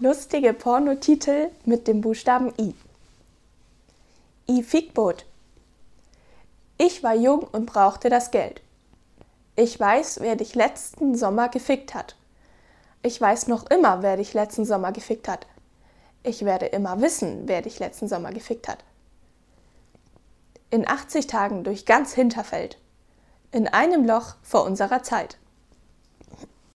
Lustige Pornotitel mit dem Buchstaben I. I Fickboot. Ich war jung und brauchte das Geld. Ich weiß, wer dich letzten Sommer gefickt hat. Ich weiß noch immer, wer dich letzten Sommer gefickt hat. Ich werde immer wissen, wer dich letzten Sommer gefickt hat. In 80 Tagen durch ganz Hinterfeld. In einem Loch vor unserer Zeit.